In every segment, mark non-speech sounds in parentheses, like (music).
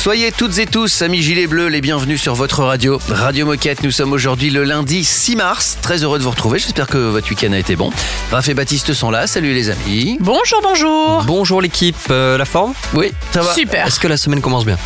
Soyez toutes et tous, amis gilets bleus, les bienvenus sur votre radio, Radio Moquette. Nous sommes aujourd'hui le lundi 6 mars. Très heureux de vous retrouver. J'espère que votre week-end a été bon. Raph et Baptiste sont là. Salut les amis. Bonjour, bonjour. Bonjour l'équipe, Euh, la forme? Oui, ça va. Super. Est-ce que la semaine commence bien?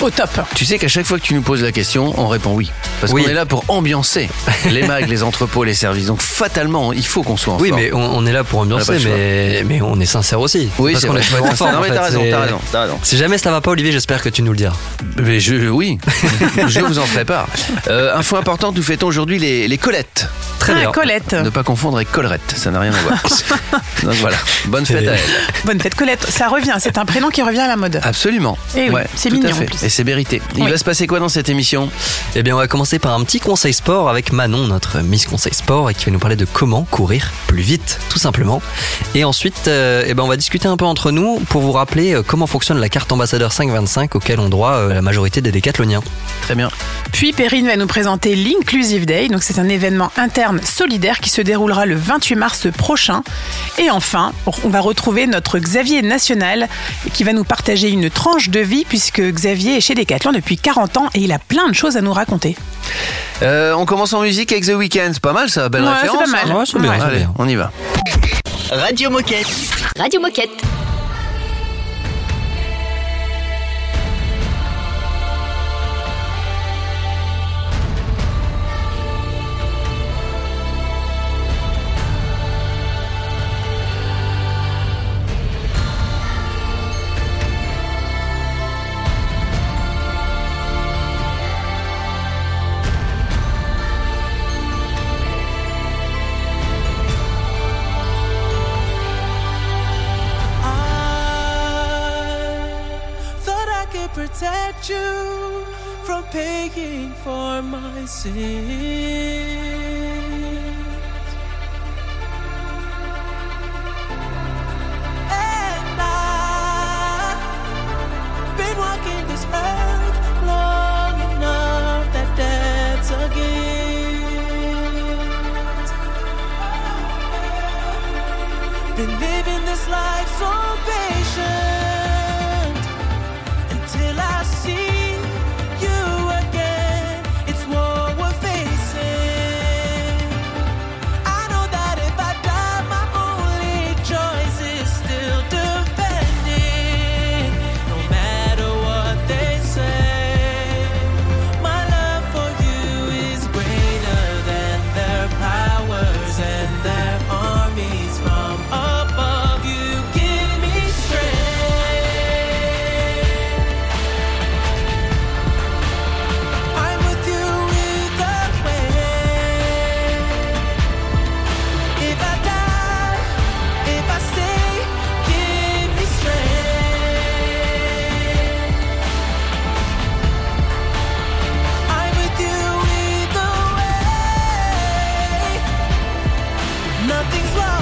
Au top. Tu sais qu'à chaque fois que tu nous poses la question, on répond oui. Parce Oui. qu'on est là pour ambiancer les mags, les entrepôts, les services. Donc fatalement, il faut qu'on soit en Oui, forme. mais on, on est là pour ambiancer, mais, mais on est sincère aussi. Oui, parce c'est qu'on vrai. est toujours (laughs) en forme. Non, mais en t'as fait. raison, C'est- t'as raison, t'as raison. Si jamais ça va pas, Olivier, j'espère que tu nous le diras. Mais je, oui, (laughs) je vous en prépare. Euh, info importante, nous fêtons aujourd'hui les, les Colettes. Très Ah, bien. Colette. Ne pas confondre avec Collerette, ça n'a rien à voir. (laughs) Donc voilà, bonne fête à elle. Bonne fête, Colette. Ça revient. C'est un prénom qui revient à la mode. Absolument. Eh oui, c'est tout mignon, à fait. en plus. Et c'est mérité. Il Oui. va se passer quoi dans cette émission? Eh bien, on va commencer par un petit conseil sport avec Manon, notre Miss Conseil Sport, et qui va nous parler de comment courir plus vite, tout simplement. Et ensuite, euh, eh ben, on va discuter un peu entre nous pour vous rappeler euh, comment fonctionne la carte ambassadeur 525 auquel ont droit euh, la majorité des décathloniens. Très bien. Puis Perrine va nous présenter l'Inclusive Day. Donc c'est un événement interne solidaire qui se déroulera le 28 mars prochain. Et enfin, on va retrouver notre Xavier National qui va nous partager une tranche de vie puisque Xavier est chez Decathlon depuis 40 ans et il a plein de choses à nous raconter. Euh, on commence en musique avec The Weeknd. C'est pas mal ça, belle Ouais, c'est référence. pas mal. hein Ouais, bien, Allez, bien. on y va. Radio Moquette. Radio Moquette. see. Nothing's lost,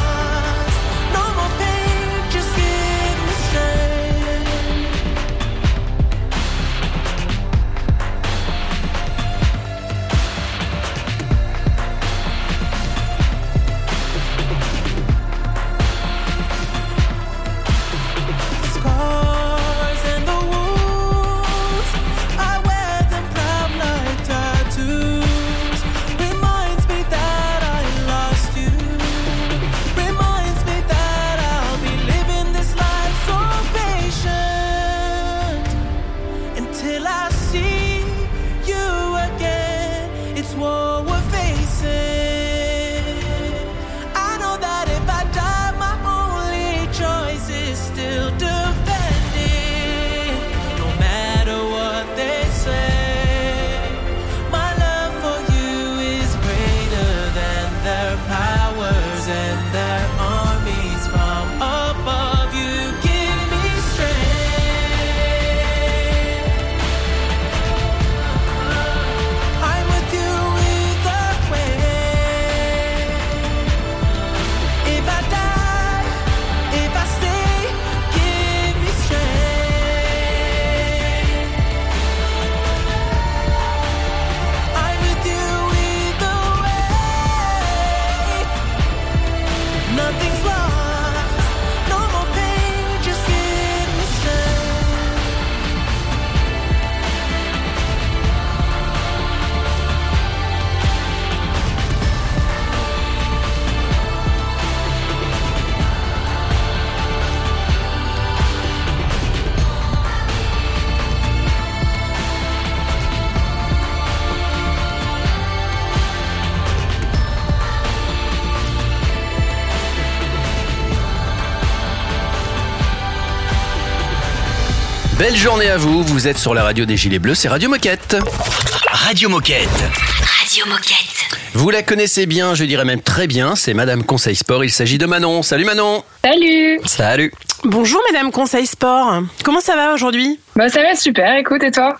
Belle journée à vous, vous êtes sur la radio des Gilets Bleus, c'est Radio Moquette. Radio Moquette. Radio Moquette. Vous la connaissez bien, je dirais même très bien, c'est Madame Conseil Sport, il s'agit de Manon. Salut Manon Salut Salut Bonjour Madame Conseil Sport. Comment ça va aujourd'hui? Bah ça va super, écoute et toi?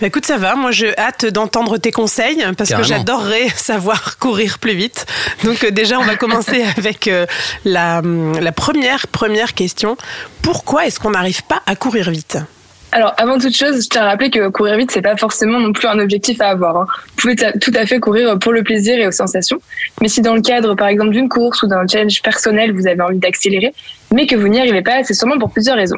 Bah écoute, ça va. Moi, j'ai hâte d'entendre tes conseils parce Carrément. que j'adorerais (laughs) savoir courir plus vite. Donc euh, déjà, on va commencer (laughs) avec euh, la, hum, la première première question. Pourquoi est-ce qu'on n'arrive pas à courir vite? Alors avant toute chose, je tiens à rappeler que courir vite, c'est pas forcément non plus un objectif à avoir. hein. Vous pouvez tout à fait courir pour le plaisir et aux sensations. Mais si dans le cadre par exemple d'une course ou d'un challenge personnel, vous avez envie d'accélérer, mais que vous n'y arrivez pas, c'est sûrement pour plusieurs raisons.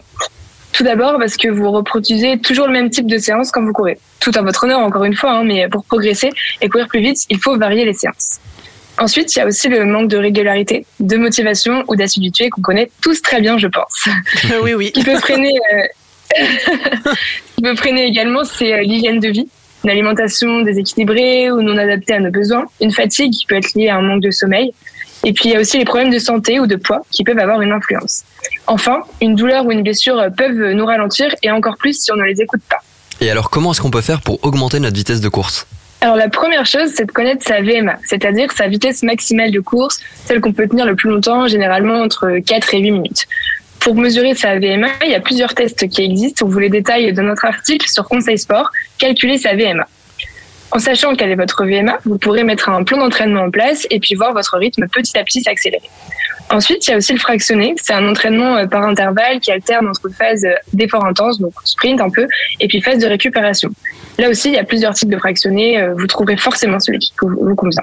Tout d'abord parce que vous reproduisez toujours le même type de séance quand vous courez. Tout à votre honneur encore une fois, hein, mais pour progresser et courir plus vite, il faut varier les séances. Ensuite, il y a aussi le manque de régularité, de motivation ou d'assiduité qu'on connaît tous très bien, je pense. (laughs) Oui, oui. qui peut freiner, euh, (laughs) qui peut freiner également, c'est euh, l'hygiène de vie, une alimentation déséquilibrée ou non adaptée à nos besoins, une fatigue qui peut être liée à un manque de sommeil, et puis il y a aussi les problèmes de santé ou de poids qui peuvent avoir une influence. Enfin, une douleur ou une blessure euh, peuvent nous ralentir et encore plus si on ne les écoute pas. Et alors, comment est-ce qu'on peut faire pour augmenter notre vitesse de course? Alors la première chose, c'est de connaître sa VMA, c'est-à-dire sa vitesse maximale de course, celle qu'on peut tenir le plus longtemps, généralement entre 4 et 8 minutes. Pour mesurer sa VMA, il y a plusieurs tests qui existent. On vous les détaille dans notre article sur Conseil Sport, calculer sa VMA. En sachant quelle est votre VMA, vous pourrez mettre un plan d'entraînement en place et puis voir votre rythme petit à petit s'accélérer. Ensuite, il y a aussi le fractionné. C'est un entraînement euh, par intervalle qui alterne entre phase euh, d'effort intense, donc sprint un peu, et puis phase de récupération. Là aussi, il y a plusieurs types de fractionnés. Euh, Vous trouverez forcément celui qui vous vous convient.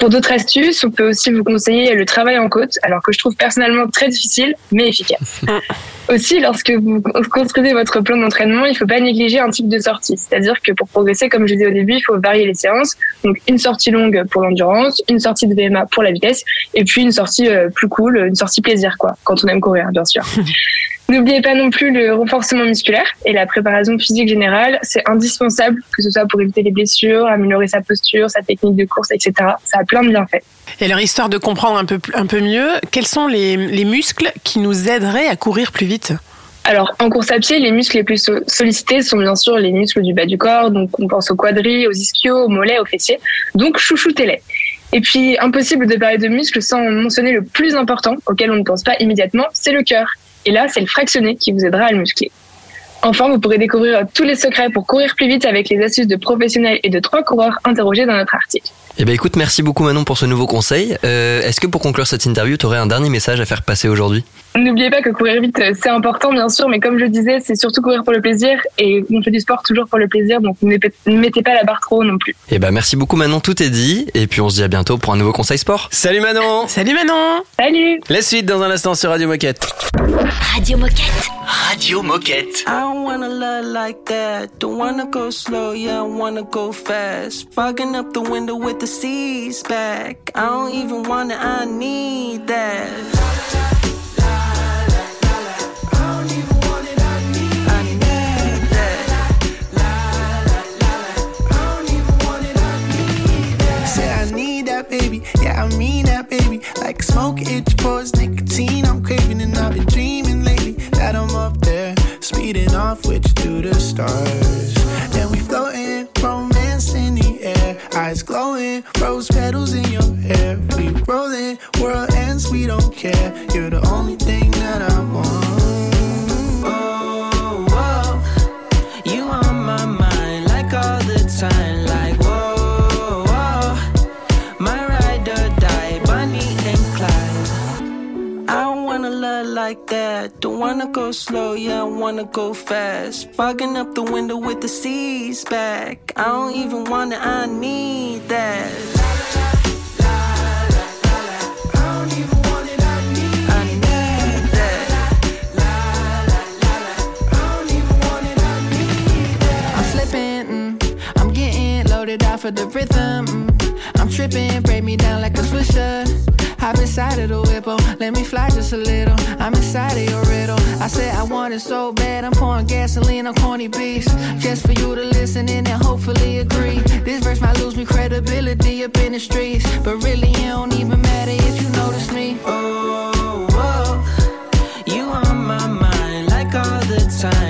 Pour d'autres astuces, on peut aussi vous conseiller le travail en côte, alors que je trouve personnellement très difficile, mais efficace. Aussi, lorsque vous construisez votre plan d'entraînement, il ne faut pas négliger un type de sortie. C'est-à-dire que pour progresser, comme je disais au début, il faut varier les séances. Donc, une sortie longue pour l'endurance, une sortie de VMA pour la vitesse, et puis une sortie euh, plus cool, une sortie plaisir, quoi, quand on aime courir, bien sûr. (laughs) N'oubliez pas non plus le renforcement musculaire et la préparation physique générale. C'est indispensable, que ce soit pour éviter les blessures, améliorer sa posture, sa technique de course, etc. Ça a plein de bienfaits. Et alors, histoire de comprendre un peu, un peu mieux, quels sont les, les muscles qui nous aideraient à courir plus vite? Alors, en course à pied, les muscles les plus so- sollicités sont bien sûr les muscles du bas du corps. Donc, on pense aux quadris, aux ischios, aux mollets, aux fessiers. Donc, chouchoutez-les. Et puis, impossible de parler de muscles sans mentionner le plus important, auquel on ne pense pas immédiatement, c'est le cœur. Et là, c'est le fractionné qui vous aidera à le muscler. Enfin, vous pourrez découvrir tous les secrets pour courir plus vite avec les astuces de professionnels et de trois coureurs interrogés dans notre article. Eh ben écoute, merci beaucoup Manon pour ce nouveau conseil. Euh, Est-ce que pour conclure cette interview, tu aurais un dernier message à faire passer aujourd'hui? N'oubliez pas que courir vite, euh, c'est important, bien sûr, mais comme je le disais, c'est surtout courir pour le plaisir. Et on fait du sport toujours pour le plaisir, donc ne mettez- pas la barre trop haut non plus. Eh ben merci beaucoup Manon, tout est dit. Et puis on se dit à bientôt pour un nouveau conseil sport. Salut Manon Salut Manon Salut La suite dans un instant sur Radio Moquette. Radio Moquette. Radio Moquette. I don't wanna love like that. Don't wanna go slow, yeah, I wanna go fast. Fogging up the window with the seas back. I don't even wanna, I need that. It was. Go fast. Fogging up the window with the seas back. I don't even wanna, I need that. I need that. I'm slipping, mm. I'm getting loaded off of the rhythm. mm. I'm tripping, break me down like a. Hop inside of the whip, oh, let me fly just a little. I'm inside of your riddle. I said I want it so bad, I'm pouring gasoline on corny beats. Just for you to listen in and hopefully agree. This verse might lose me credibility up in the streets. But really, it don't even matter if you notice me. Oh, whoa. You on my mind like all the time.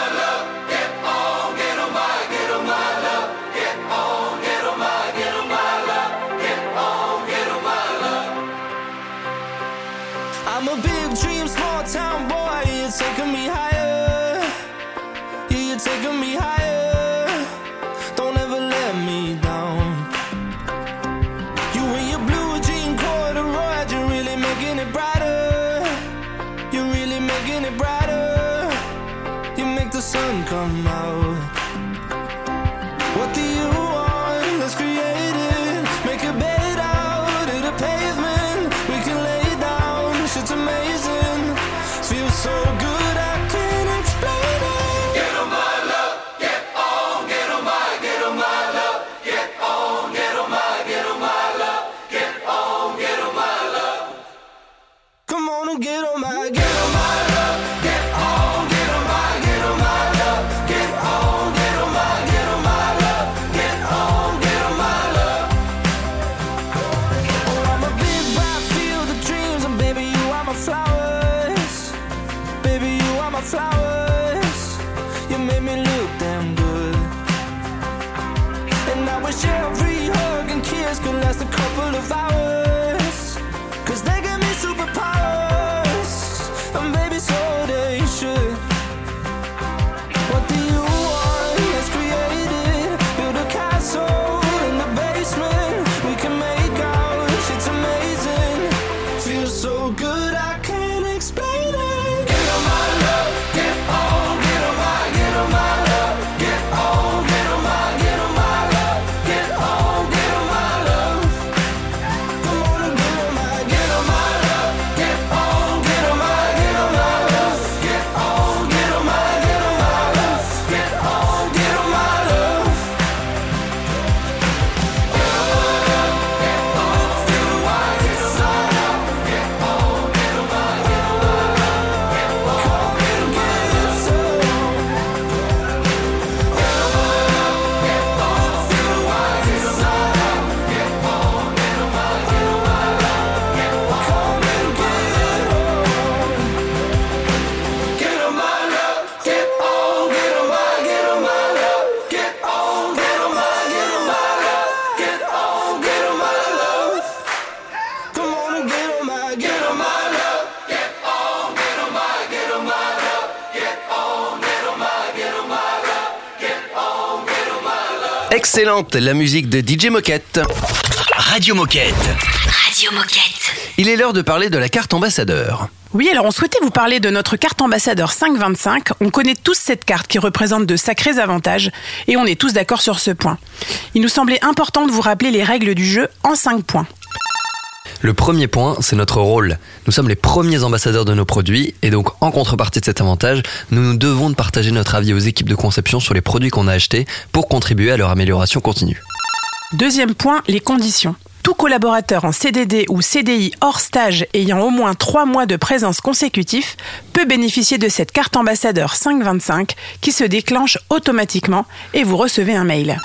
La musique de DJ Moquette. Radio Moquette. Radio Moquette. Il est l'heure de parler de la carte ambassadeur. Oui, alors on souhaitait vous parler de notre carte ambassadeur 525. On connaît tous cette carte qui représente de sacrés avantages et on est tous d'accord sur ce point. Il nous semblait important de vous rappeler les règles du jeu en 5 points. Le premier point, c'est notre rôle. Nous sommes les premiers ambassadeurs de nos produits et donc en contrepartie de cet avantage, nous nous devons de partager notre avis aux équipes de conception sur les produits qu'on a achetés pour contribuer à leur amélioration continue. Deuxième point, les conditions. Tout collaborateur en CDD ou CDI hors stage ayant au moins 3 mois de présence consécutif peut bénéficier de cette carte ambassadeur 525 qui se déclenche automatiquement et vous recevez un mail.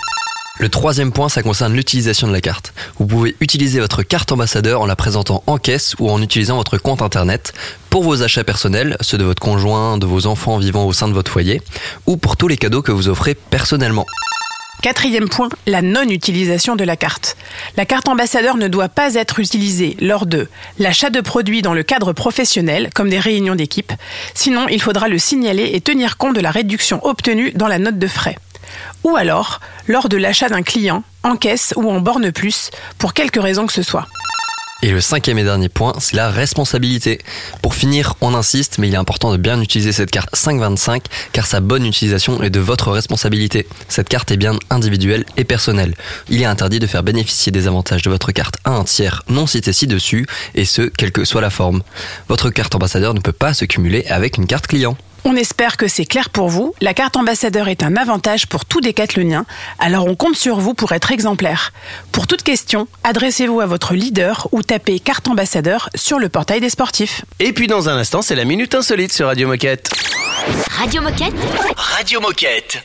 Le troisième point, ça concerne l'utilisation de la carte. Vous pouvez utiliser votre carte ambassadeur en la présentant en caisse ou en utilisant votre compte internet pour vos achats personnels, ceux de votre conjoint, de vos enfants vivant au sein de votre foyer, ou pour tous les cadeaux que vous offrez personnellement. Quatrième point, la non-utilisation de la carte. La carte ambassadeur ne doit pas être utilisée lors de l'achat de produits dans le cadre professionnel, comme des réunions d'équipe. Sinon, il faudra le signaler et tenir compte de la réduction obtenue dans la note de frais. Ou alors, lors de l'achat d'un client, en caisse ou en borne plus, pour quelque raison que ce soit. Et le cinquième et dernier point, c'est la responsabilité. Pour finir, on insiste, mais il est important de bien utiliser cette carte 525 car sa bonne utilisation est de votre responsabilité. Cette carte est bien individuelle et personnelle. Il est interdit de faire bénéficier des avantages de votre carte à un tiers non cité ci-dessus, et ce, quelle que soit la forme. Votre carte ambassadeur ne peut pas se cumuler avec une carte client. On espère que c'est clair pour vous. La carte ambassadeur est un avantage pour tout décathlonien, alors on compte sur vous pour être exemplaire. Pour toute question, adressez-vous à votre leader ou tapez carte ambassadeur sur le portail des sportifs. Et puis dans un instant, c'est la Minute Insolite sur Radio Moquette. Radio Moquette. Radio Moquette.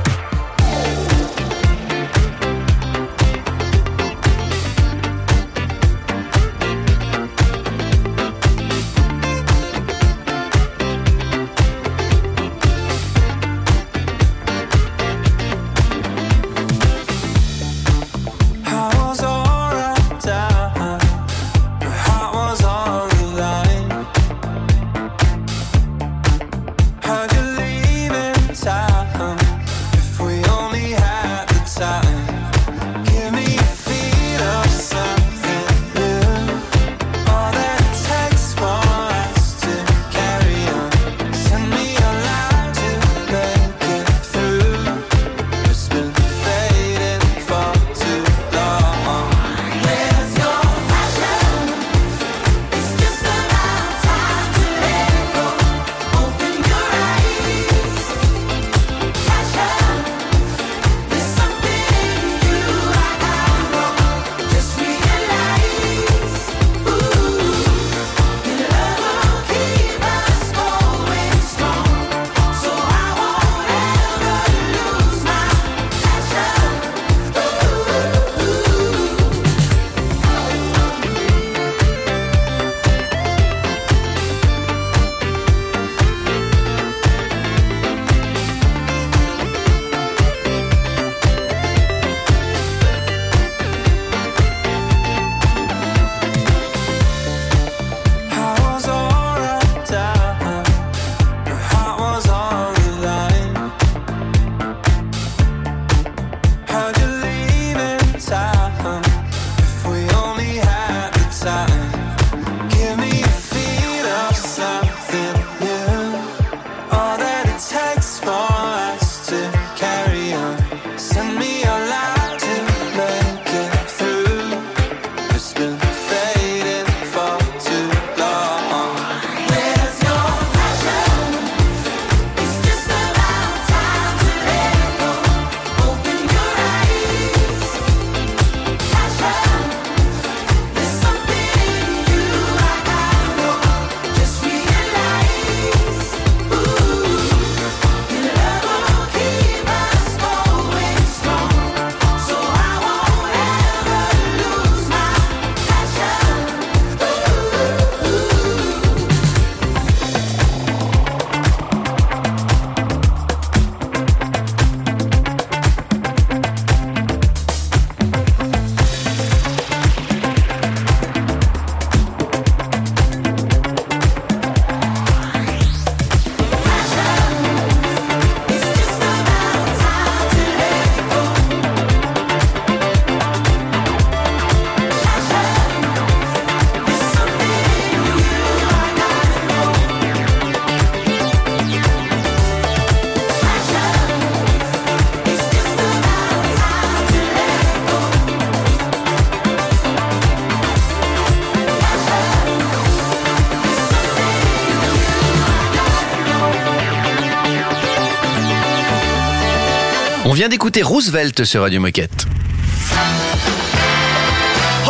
Vient d'écouter Roosevelt sur Radio Moquette.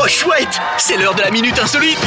Oh chouette C'est l'heure de la minute insolite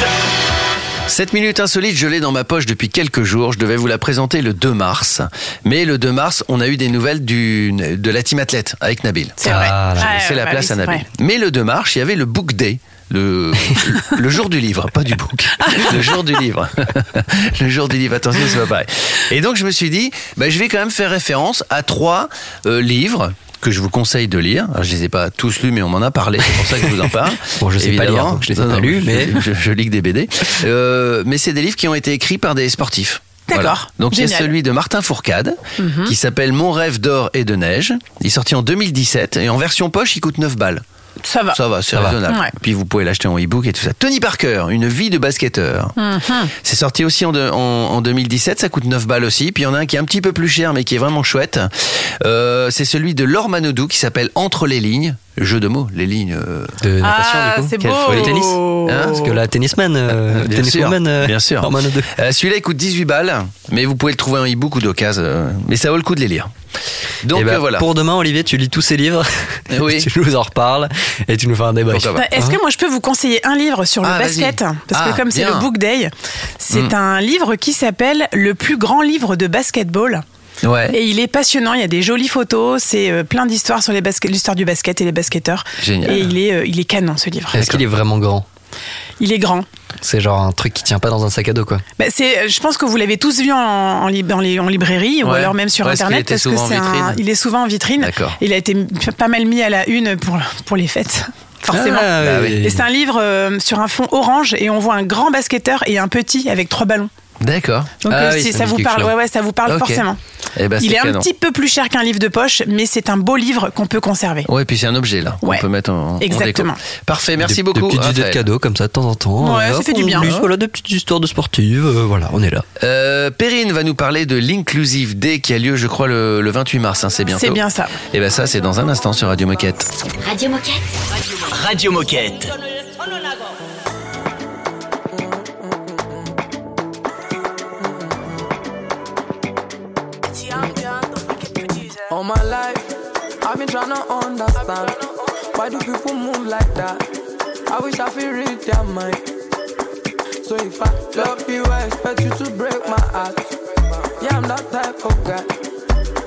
Cette minute insolite, je l'ai dans ma poche depuis quelques jours. Je devais vous la présenter le 2 mars. Mais le 2 mars, on a eu des nouvelles du, de la team athlète avec Nabil. C'est vrai. Ah, Ouais, C'est ouais, la bah place oui, à Nabil. vrai. Mais le 2 mars, il y avait le Book Day. Le, (laughs) le jour du livre, pas du book. Le jour du livre. (laughs) Le jour du livre, attention, c'est pas pareil. Et donc, je me suis dit, bah, je vais quand même faire référence à trois euh, livres que je vous conseille de lire. Alors, je les ai pas tous lus, mais on m'en a parlé. C'est pour ça que je vous en parle. (laughs) Bon, je sais pas Évidemment. lire, donc je les ai Non, pas non, lus, mais- je, je lis que des BD. Euh, mais c'est des livres qui ont été écrits par des sportifs. D'accord. Donc il y a. Mhm. celui de Martin Fourcade qui s'appelle Mon rêve d'or et de neige. Il est sorti en 2017 et en version poche il coûte 9 balles. Ça va. Ça va, c'est raisonnable. Ouais. Puis vous pouvez l'acheter en e-book et tout ça. Tony Parker, Une vie de basketteur. Mhm. C'est sorti aussi en, de- en, en 2017, ça coûte 9 balles aussi. Puis il y en a un qui est un petit peu plus cher mais qui est vraiment chouette. Euh, c'est celui de Laure Manodou qui s'appelle Entre les lignes. Jeu de mots, les lignes. euh, De natation, Ah, du coup. beau. Le tennis. Hein, Parce que la tennisman, euh, Bien sûr, euh, bien sûr. Euh, Celui-là il coûte 18 balles, mais vous pouvez le trouver en e-book ou d'occasion. mais ça vaut le coup de les lire. Donc Eh ben, euh, voilà. Pour demain, Olivier, tu lis tous ces livres, oui. (laughs) tu nous en reparles et tu nous fais un débat. Bah, Est-ce que moi je peux vous conseiller un livre sur le Ah, basket? Parce Ah, que comme c'est le Book Day, c'est Mm. un livre qui s'appelle Le plus grand livre de basketball. Ouais. Et il est passionnant, il y a des jolies photos, c'est euh, plein d'histoires sur l'histoire du basket et les basketteurs. Génial. Et il est, euh, il est canon ce livre. Est-ce qu'il est vraiment grand? Il est grand. C'est genre un truc qui tient pas dans un sac à dos, quoi. Bah, c'est, je pense que vous l'avez tous vu en, en, lib- en li- en librairie ou alors même sur Ouais, internet parce que c'est un- vitrine il est souvent en vitrine. Il a été pas mal mis à la une pour, pour les fêtes, (laughs) forcément. Ah, oui. Et c'est un livre euh, sur un fond orange et on voit un grand basketteur et un petit avec trois ballons. D'accord. Donc Ah euh, oui, ça vous parle, ouais ouais, ça vous parle forcément. Eh ben, Il est un petit peu plus cher qu'un livre de poche, mais c'est un beau livre qu'on peut conserver. Ouais, puis c'est un objet là. Ouais. On peut mettre en, en Exactement. Parfait, merci Des- beaucoup. Des petites idées de cadeaux comme ça de temps en temps. Ouais, ça fait du bien. glisse, voilà, des petites histoires de sportives. euh, voilà, on est là. Euh, Perrine va nous parler de l'Inclusive Day qui a lieu, je crois, le, le 28 mars. hein, c'est bientôt. C'est bien ça. Et ben ça, c'est dans un instant sur Radio Moquette. Radio Moquette. Radio Moquette. All my life, I've been trying to understand why do people move like that. I wish I could read their mind. So if I love you, I expect you to break my heart. Yeah, I'm that type of guy.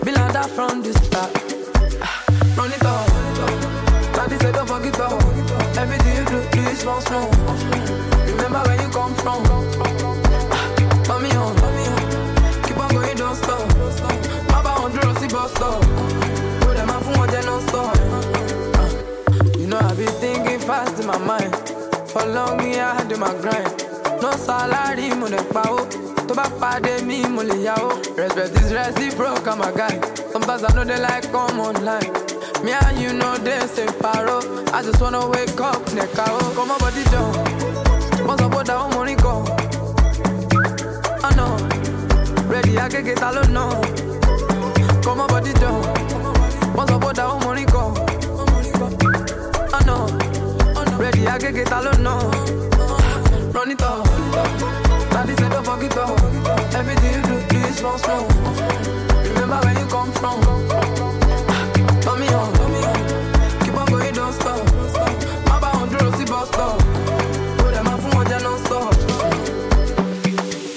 Be like that from the start. Run it up. Daddy said don't forget up. Everything you do, do is small. Remember where you come from. Ah, Mommy on. Keep on going, don't stop. Bus stop. Do them a phone, they non stop. Uh, You know I be thinking fast in my mind. For long me I in my grind. No salary, mo de pa o. To bá pàdé mi, mo lè yá o. Respect is reciprocal, a guy. Sometimes I know they like come online. Me and you know they say paro. I just wanna wake up, neka o. Come on, body down. What's up with that money go? I know. Ready, I can get all know. Ready, I can get all know. Run it up. Daddy said don't forget up. Everything you do, do it slow, slow. Remember where you come from. Turn me on. Keep on going, don't stop. Baba on the Rossi bus stop. Put them off from what non stop.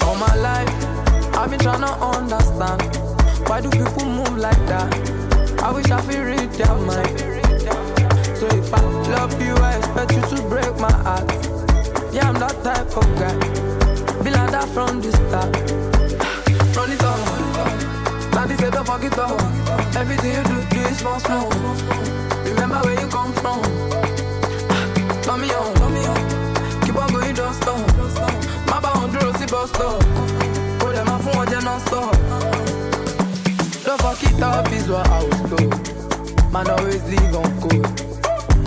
All my life, I've been trying to understand why do people move like that. I wish I could read their mind. So if I love you, I expect you to break my heart. Yeah, I'm that type of guy. Be like that from the start. Run it up. Daddy said don't forget up. Everything you do, do it small, small. Remember where you come from. Turn me on. Keep on going, don't stop. Baba on the Rossi bus stop. Put them off on non stop. Don't fuck it up is what I was told. Man always live on code.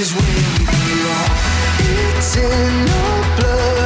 is where we belong. It's in our blood.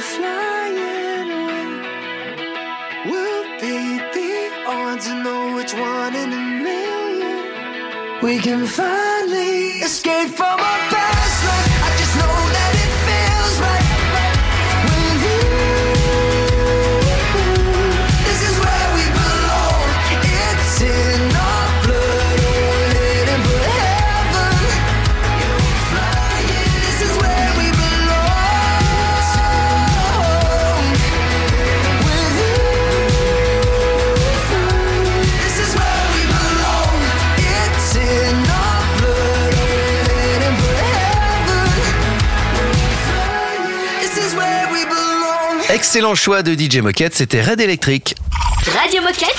Flying away. We'll beat the odds and know which one in a million. We can finally escape from Excellent choix de DJ Moquette, c'était Red Electric. Radio Moquette.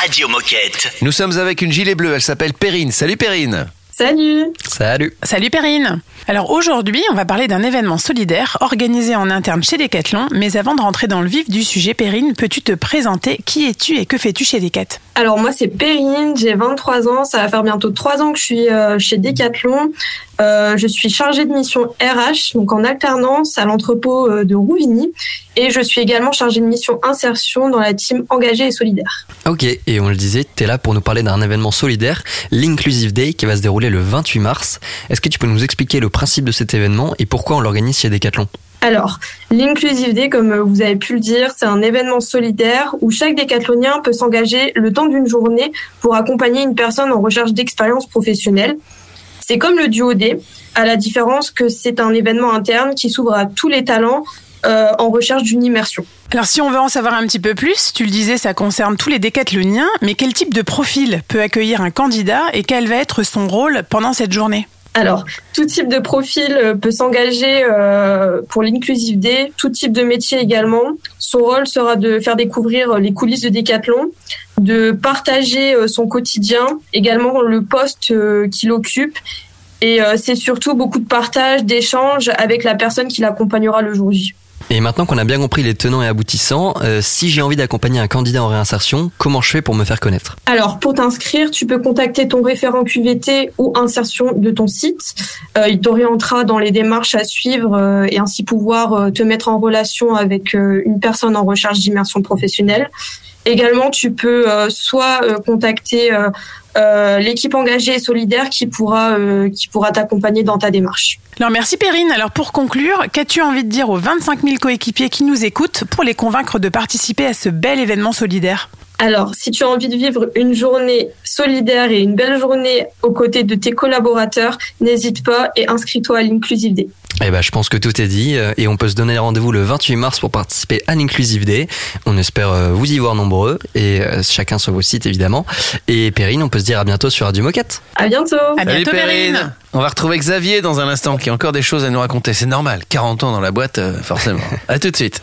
Radio Moquette. Nous sommes avec une gilet bleue, elle s'appelle Perrine. Salut Perrine Salut Salut. Salut Perrine Alors aujourd'hui, on va parler d'un événement solidaire organisé en interne chez Decathlon, mais avant de rentrer dans le vif du sujet, Perrine, peux-tu te présenter? Qui es-tu et que fais-tu chez Decat Alors moi c'est Perrine, j'ai 23 ans, ça va faire bientôt 3 ans que je suis euh, chez Decathlon. Euh, je suis chargée de mission RH, donc en alternance à l'entrepôt euh, de Rouvigny. Et je suis également chargée de mission insertion dans la team engagée et solidaire. Ok, et on le disait, tu es là pour nous parler d'un événement solidaire, l'Inclusive Day, qui va se dérouler le 28 mars. Est-ce que tu peux nous expliquer le principe de cet événement et pourquoi on l'organise chez Decathlon? Alors, l'Inclusive Day, comme vous avez pu le dire, c'est un événement solidaire où chaque décathlonien peut s'engager le temps d'une journée pour accompagner une personne en recherche d'expérience professionnelle. C'est comme le duo D, à la différence que c'est un événement interne qui s'ouvre à tous les talents euh, en recherche d'une immersion. Alors si on veut en savoir un petit peu plus, tu le disais, ça concerne tous les décathloniens, mais quel type de profil peut accueillir un candidat et quel va être son rôle pendant cette journée? Alors, tout type de profil euh, peut s'engager euh, pour l'Inclusive Day, tout type de métier également. Son rôle sera de faire découvrir les coulisses de Décathlon, de partager euh, son quotidien, également le poste euh, qu'il occupe. Et euh, c'est surtout beaucoup de partage, d'échanges avec la personne qui l'accompagnera le jour J. Et maintenant qu'on a bien compris les tenants et aboutissants, euh, si j'ai envie d'accompagner un candidat en réinsertion, comment je fais pour me faire connaître? Alors, pour t'inscrire, tu peux contacter ton référent QVT ou insertion de ton site. Euh, il t'orientera dans les démarches à suivre euh, et ainsi pouvoir te mettre en relation avec une personne en recherche d'immersion professionnelle. Également, tu peux soit contacter euh, l'équipe engagée et solidaire qui pourra euh, qui pourra t'accompagner dans ta démarche. Alors merci Perrine. Alors pour conclure, qu'as-tu envie de dire aux 25 000 coéquipiers qui nous écoutent pour les convaincre de participer à ce bel événement solidaire? Alors, si tu as envie de vivre une journée solidaire et une belle journée aux côtés de tes collaborateurs, n'hésite pas et inscris-toi à l'Inclusive Day. Eh ben, je pense que tout est dit euh, et on peut se donner rendez-vous le 28 mars pour participer à l'Inclusive Day. On espère euh, vous y voir nombreux et euh, chacun sur vos sites évidemment. Et Perrine, on peut se dire à bientôt sur Radio Moquette. À bientôt. À bientôt Perrine. On va retrouver Xavier dans un instant qui a encore des choses à nous raconter. C'est normal, 40 ans dans la boîte, forcément. (laughs) à tout de suite.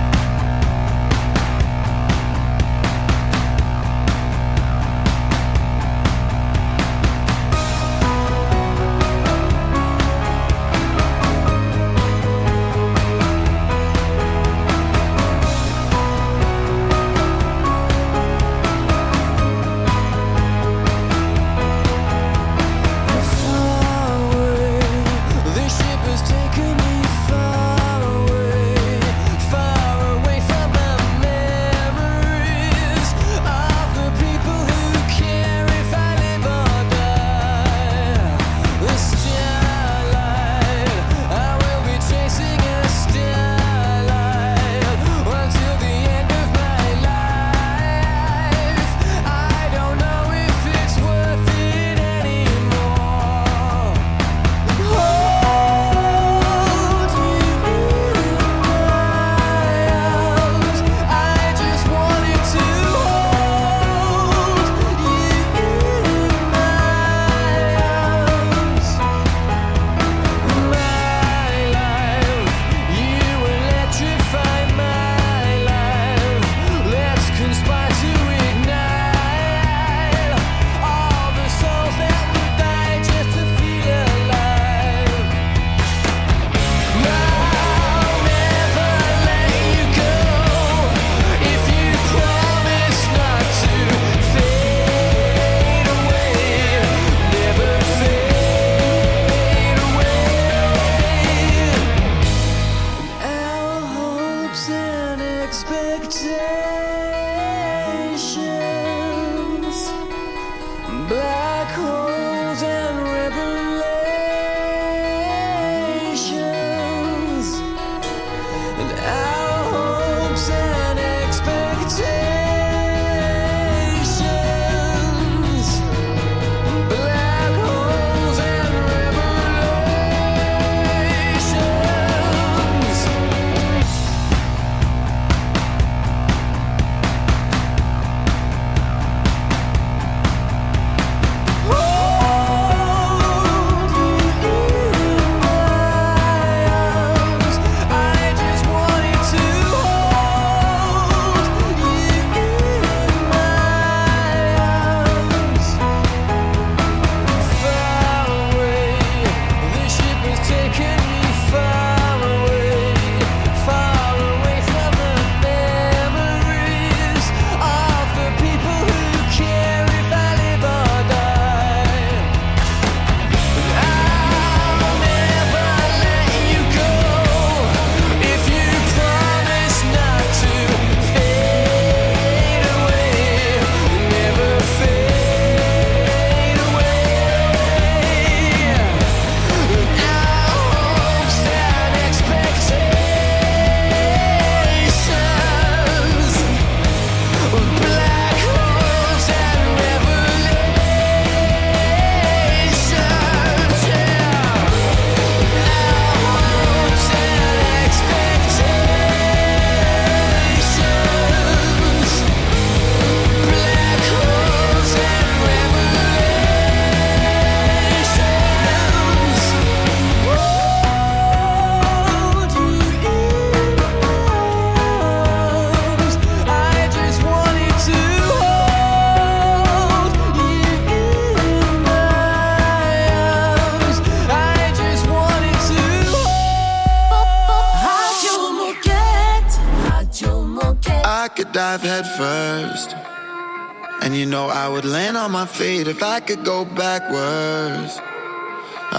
Feet if I could go backwards.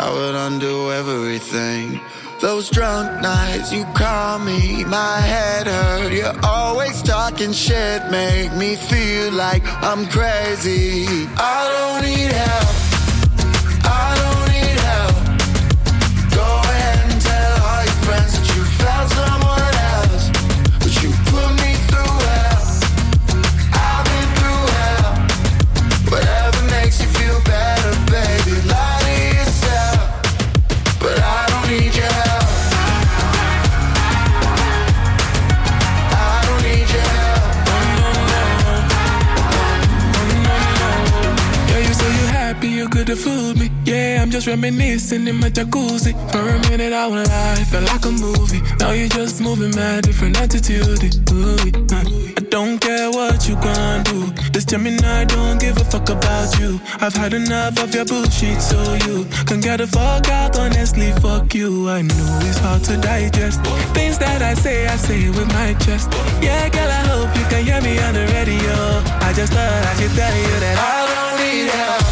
I would undo everything. Those drunk nights you call me, my head hurt. You're always talking shit, make me feel like I'm crazy. I don't need help. You fooled me. Yeah, I'm just reminiscing in my jacuzzi. For a minute, I won't lie, felt like a movie. Now you're just moving mad, different attitude. Ooh, I don't care what you gon' do. This Gemini don't give a fuck about you. I've had enough of your bullshit, so you can get the fuck out. Honestly, fuck you. I know it's hard to digest. Things that I say, I say with my chest. Yeah, girl, I hope you can hear me on the radio. I just thought I should tell you that I don't need help.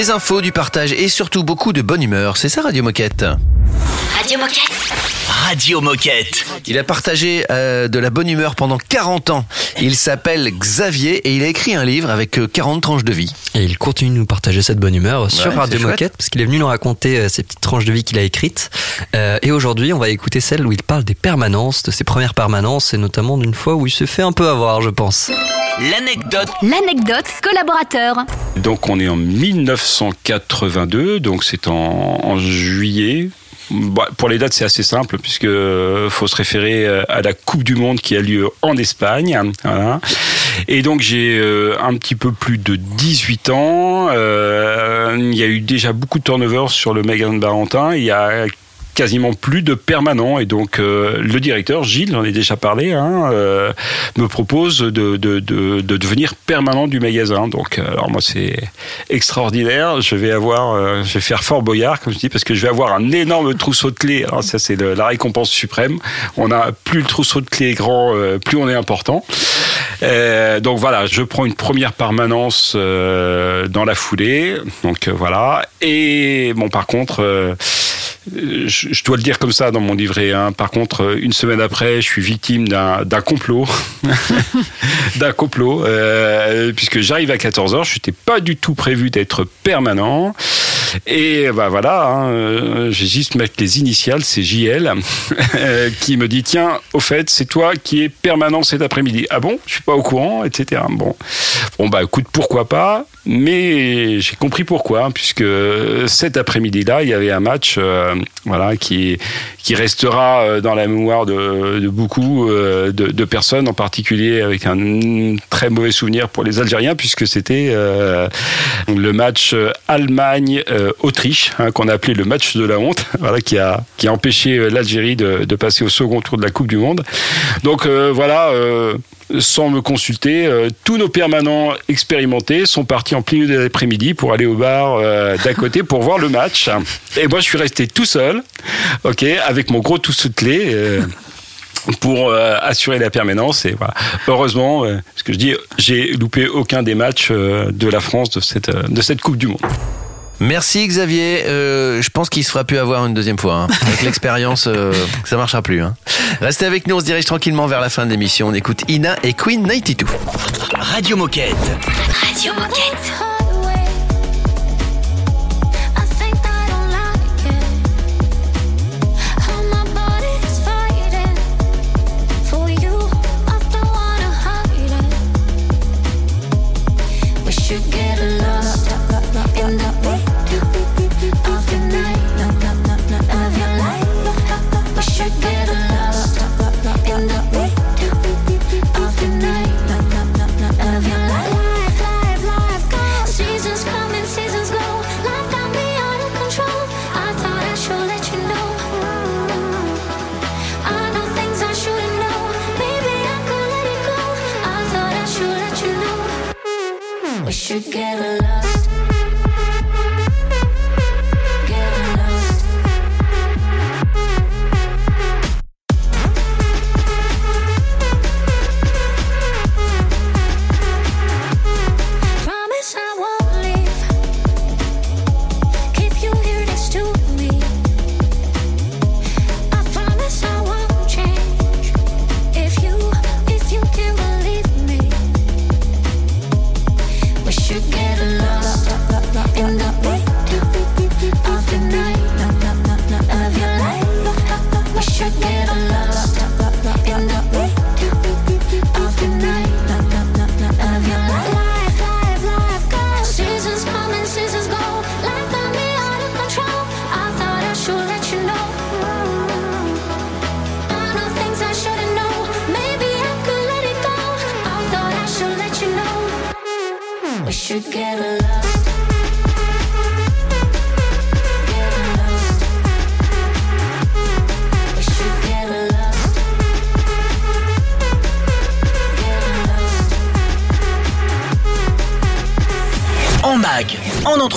Des infos, du partage et surtout beaucoup de bonne humeur. C'est ça Radio Moquette. Radio Moquette. Radio Moquette. Il a partagé euh, de la bonne humeur pendant 40 ans. Il s'appelle Xavier et il a écrit un livre avec euh, 40 tranches de vie. Et il continue de nous partager cette bonne humeur sur c'est Radio chouette. Moquette parce qu'il est venu nous raconter euh, ces petites tranches de vie qu'il a écrites. Euh, et aujourd'hui, on va écouter celle où il parle des permanences, de ses premières permanences et notamment d'une fois où il se fait un peu avoir, je pense. L'anecdote. L'anecdote collaborateur. Donc on est en 1982, donc c'est en, en juillet. Bah, pour les dates, c'est assez simple puisque euh, faut se référer euh, à la Coupe du Monde qui a lieu en Espagne. Voilà. Et donc j'ai euh, un petit peu plus de 18 ans. Il y a eu déjà beaucoup de turnover sur le de Barentin. Il y a quasiment plus de permanents. Et donc euh, le directeur Gilles j'en ai déjà parlé hein, euh, me propose de, de, de, de devenir permanent du magasin. Donc euh, alors moi c'est extraordinaire. Je vais avoir je vais faire fort boyard comme je dis parce que je vais avoir un énorme trousseau de clés. Alors ça c'est la récompense suprême. On a plus le trousseau de clés est grand plus on est important euh, donc voilà, je prends une première permanence euh, dans la foulée. Donc euh, voilà. Et bon, par contre, je, dois le dire comme ça dans mon livret. Hein, par contre, une semaine après, je suis victime d'un complot, d'un complot, (laughs) puisque j'arrive à 14 h Je n'étais pas du tout prévu d'être permanent. Et bah voilà, hein, euh, j'ai juste mettre les initiales, c'est JL, (laughs) euh, qui me dit tiens, au fait, c'est toi qui es permanent cet après-midi. Ah bon? Je suis pas au courant, etc. Bon, bon bah écoute, pourquoi pas? Mais j'ai compris pourquoi, hein, puisque cet après-midi-là, il y avait un match, euh, voilà, qui qui restera dans la mémoire de, beaucoup de, personnes, en particulier avec un très mauvais souvenir pour les Algériens, puisque c'était le match euh, Allemagne-Autriche, hein, qu'on a appelé le match de la honte, (laughs) voilà, qui a, qui a empêché euh, l'Algérie de, de passer au second tour de la Coupe du Monde. Donc euh, voilà, euh, sans me consulter, euh, tous nos permanents expérimentés sont partis en plein milieu de l'après-midi pour aller au bar euh, d'à côté (laughs) pour voir le match. Et moi, je suis resté tout seul, ok, avec mon gros clés. euh, pour euh, assurer la permanence. Et voilà. Heureusement, euh, ce que je dis, j'ai loupé aucun des matchs euh, de la France de cette, euh, de cette Coupe du Monde. Merci Xavier. Euh, je pense qu'il se fera plus avoir une deuxième fois. hein. Avec l'expérience, euh, ça marchera plus. hein. Restez avec nous, on se dirige tranquillement vers la fin de l'émission. On écoute Ina et Queen 92. Radio Moquette. Radio Moquette.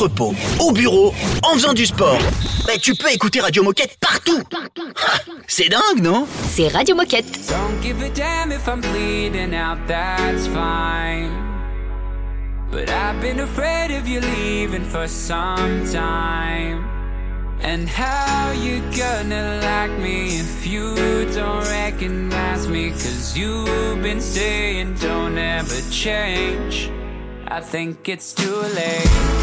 Entrepôt, au bureau, en faisant du sport. Ben, tu peux écouter Radio Moquette partout. Ah, C'est dingue, non? C'est Radio Moquette. Don't give a damn if I'm bleeding out, that's fine. But I've been afraid of you leaving for some time. And how you gonna like me if you don't recognize me? Cause you've been saying don't ever change. I think it's too late.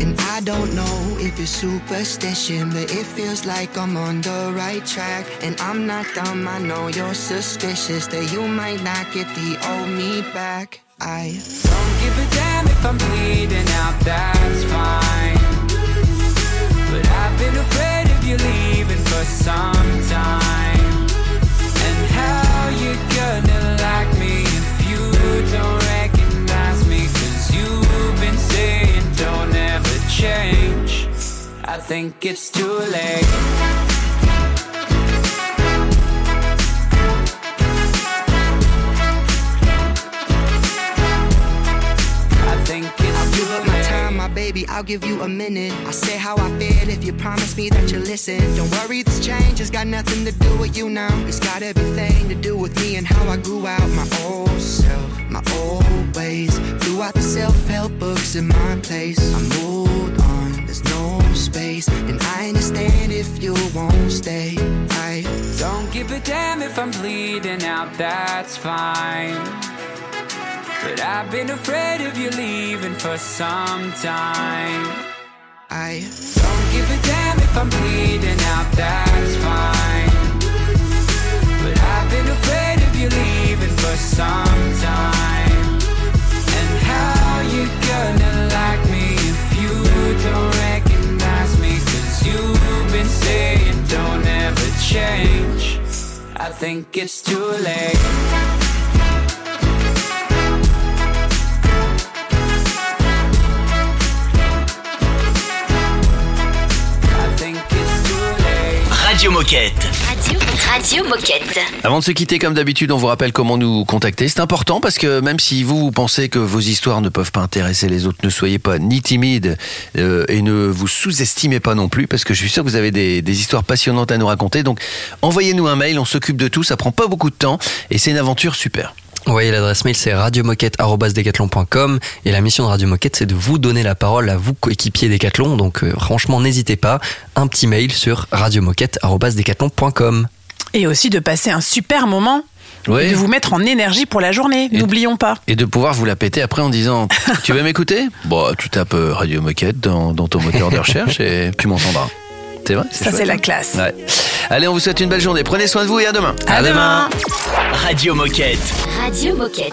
And I don't know if it's superstition, but it feels like I'm on the right track. And I'm not dumb, I know you're suspicious that you might not get the old me back. I Don't give a damn if I'm bleeding out, that's fine. But I've been afraid of you leaving for some time. And how you gonna like me if you don't change. I think it's too late. I think it's I'll give up my time, my baby, I'll give you a minute. I'll say how I feel if you promise me that you'll listen. Don't worry, this change has got nothing to do with you now. It's got everything to do with me and how I grew out my old self, my old ways. Threw out the self-help books in my place. I moved on, there's no space. And I understand if you won't stay. I Don't give a damn if I'm bleeding out, that's fine. But I've been afraid of you leaving for some time. I Don't give a damn if I'm bleeding out, that's fine. But I've been afraid for some time. And how you gonna like me if you don't recognize me? Cause you've been saying don't ever change. I think it's too late. Radio Moquette. Radio, Moquette. Avant de se quitter, comme d'habitude, on vous rappelle comment nous contacter. C'est important parce que même si vous, vous pensez que vos histoires ne peuvent pas intéresser les autres, ne soyez pas ni timide euh, et ne vous sous-estimez pas non plus parce que je suis sûr que vous avez des, des histoires passionnantes à nous raconter. Donc envoyez-nous un mail, on s'occupe de tout, ça prend pas beaucoup de temps et c'est une aventure super. Oui, l'adresse mail c'est radiomoquette.com et la mission de Radio Moquette c'est de vous donner la parole à vous coéquipiers Decathlon. Donc euh, franchement, n'hésitez pas, un petit mail sur radiomoquette.com. Et aussi de passer un super moment. Oui. Et de vous mettre en énergie pour la journée. N'oublions pas. Et de pouvoir vous la péter après en disant (laughs) Tu veux m'écouter? Bon, tu tapes euh, Radio Moquette dans, dans ton moteur de recherche et tu m'entendras. C'est vrai Ça, c'est la classe. Ouais. Allez, on vous souhaite une belle journée. Prenez soin de vous et à demain. À demain. Radio Moquette. Radio Moquette.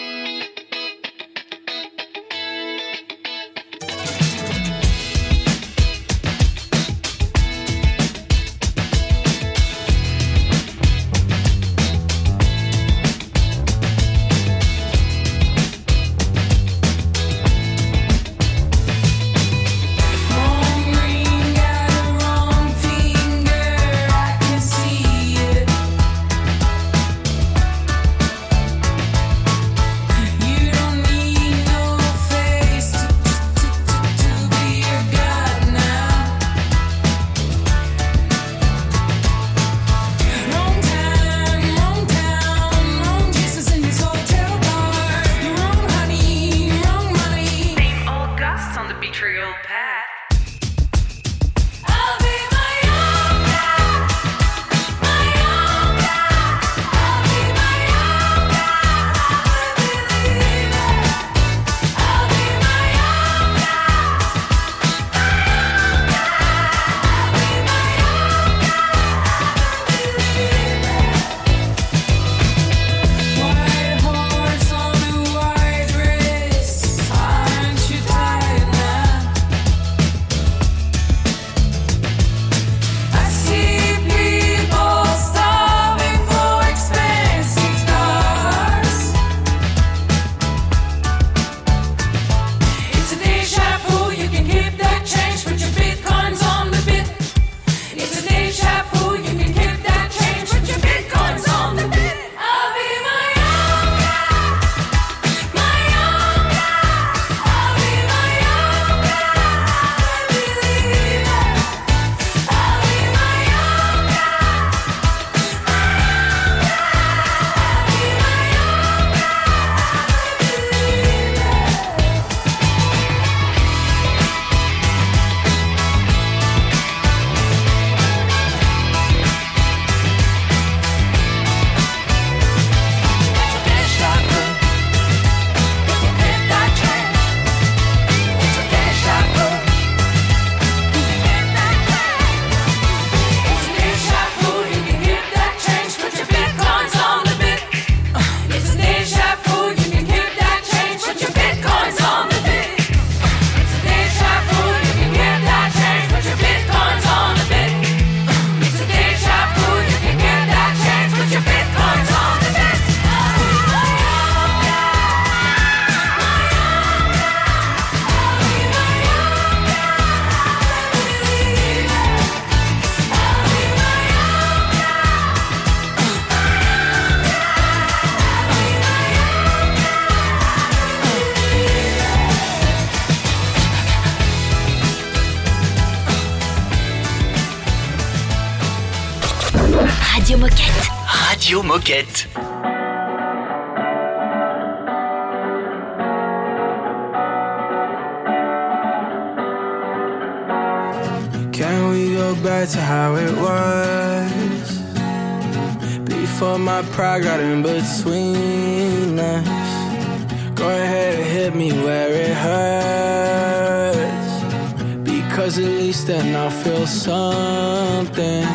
Something.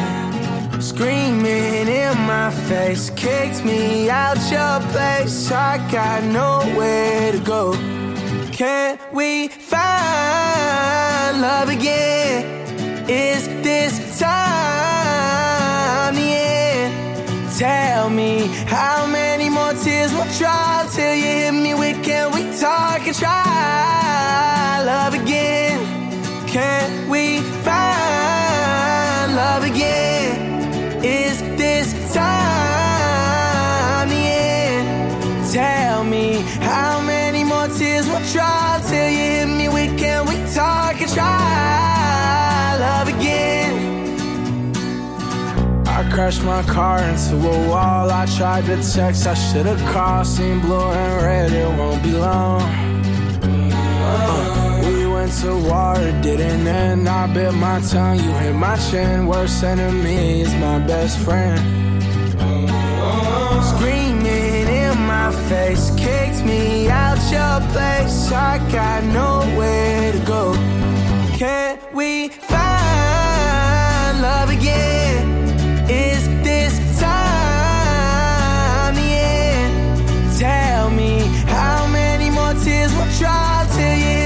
Screaming in my face, kicked me out your place. I got nowhere to go. Can we find love again? Is this time the end? Tell me how many more tears will drop till you hit me with can we talk and try love again? Can try love again? I crashed my car into a wall. I tried to text, I should've called. Seen blue and red, it won't be long. Uh, we went to war, it didn't end. I bit my tongue, you hit my chin. Worst enemy is my best friend. Screaming in my face, kicked me out your place. I got nowhere to go. Find love again? Is this time the end? Tell me how many more tears will drop till you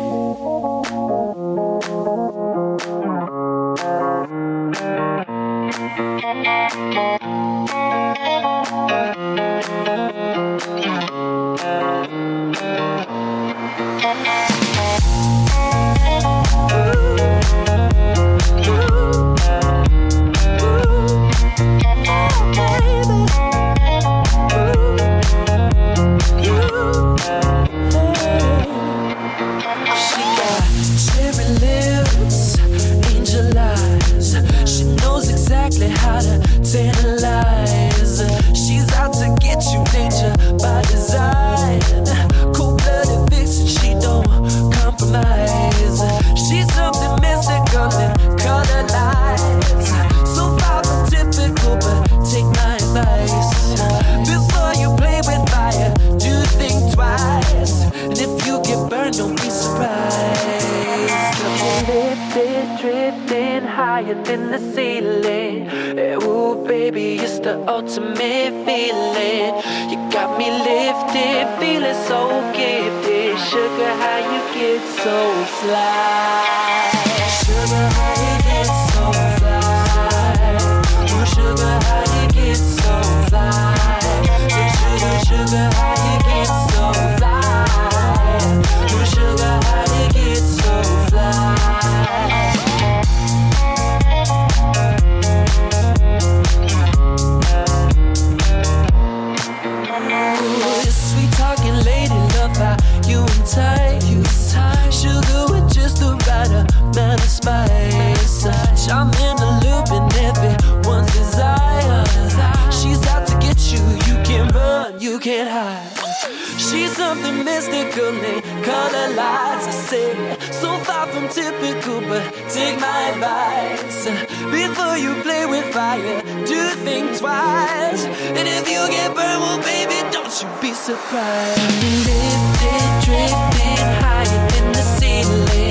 She's something mystical in color lights. I say, so far from typical, but take my advice. Before you play with fire, do think twice. And if you get burned, well, baby, don't you be surprised. Lifted, drifting higher than the ceiling.